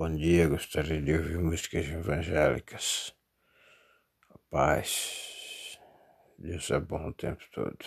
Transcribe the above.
Bom dia, gostaria de ouvir músicas evangélicas. Paz. Deus é bom o tempo todo.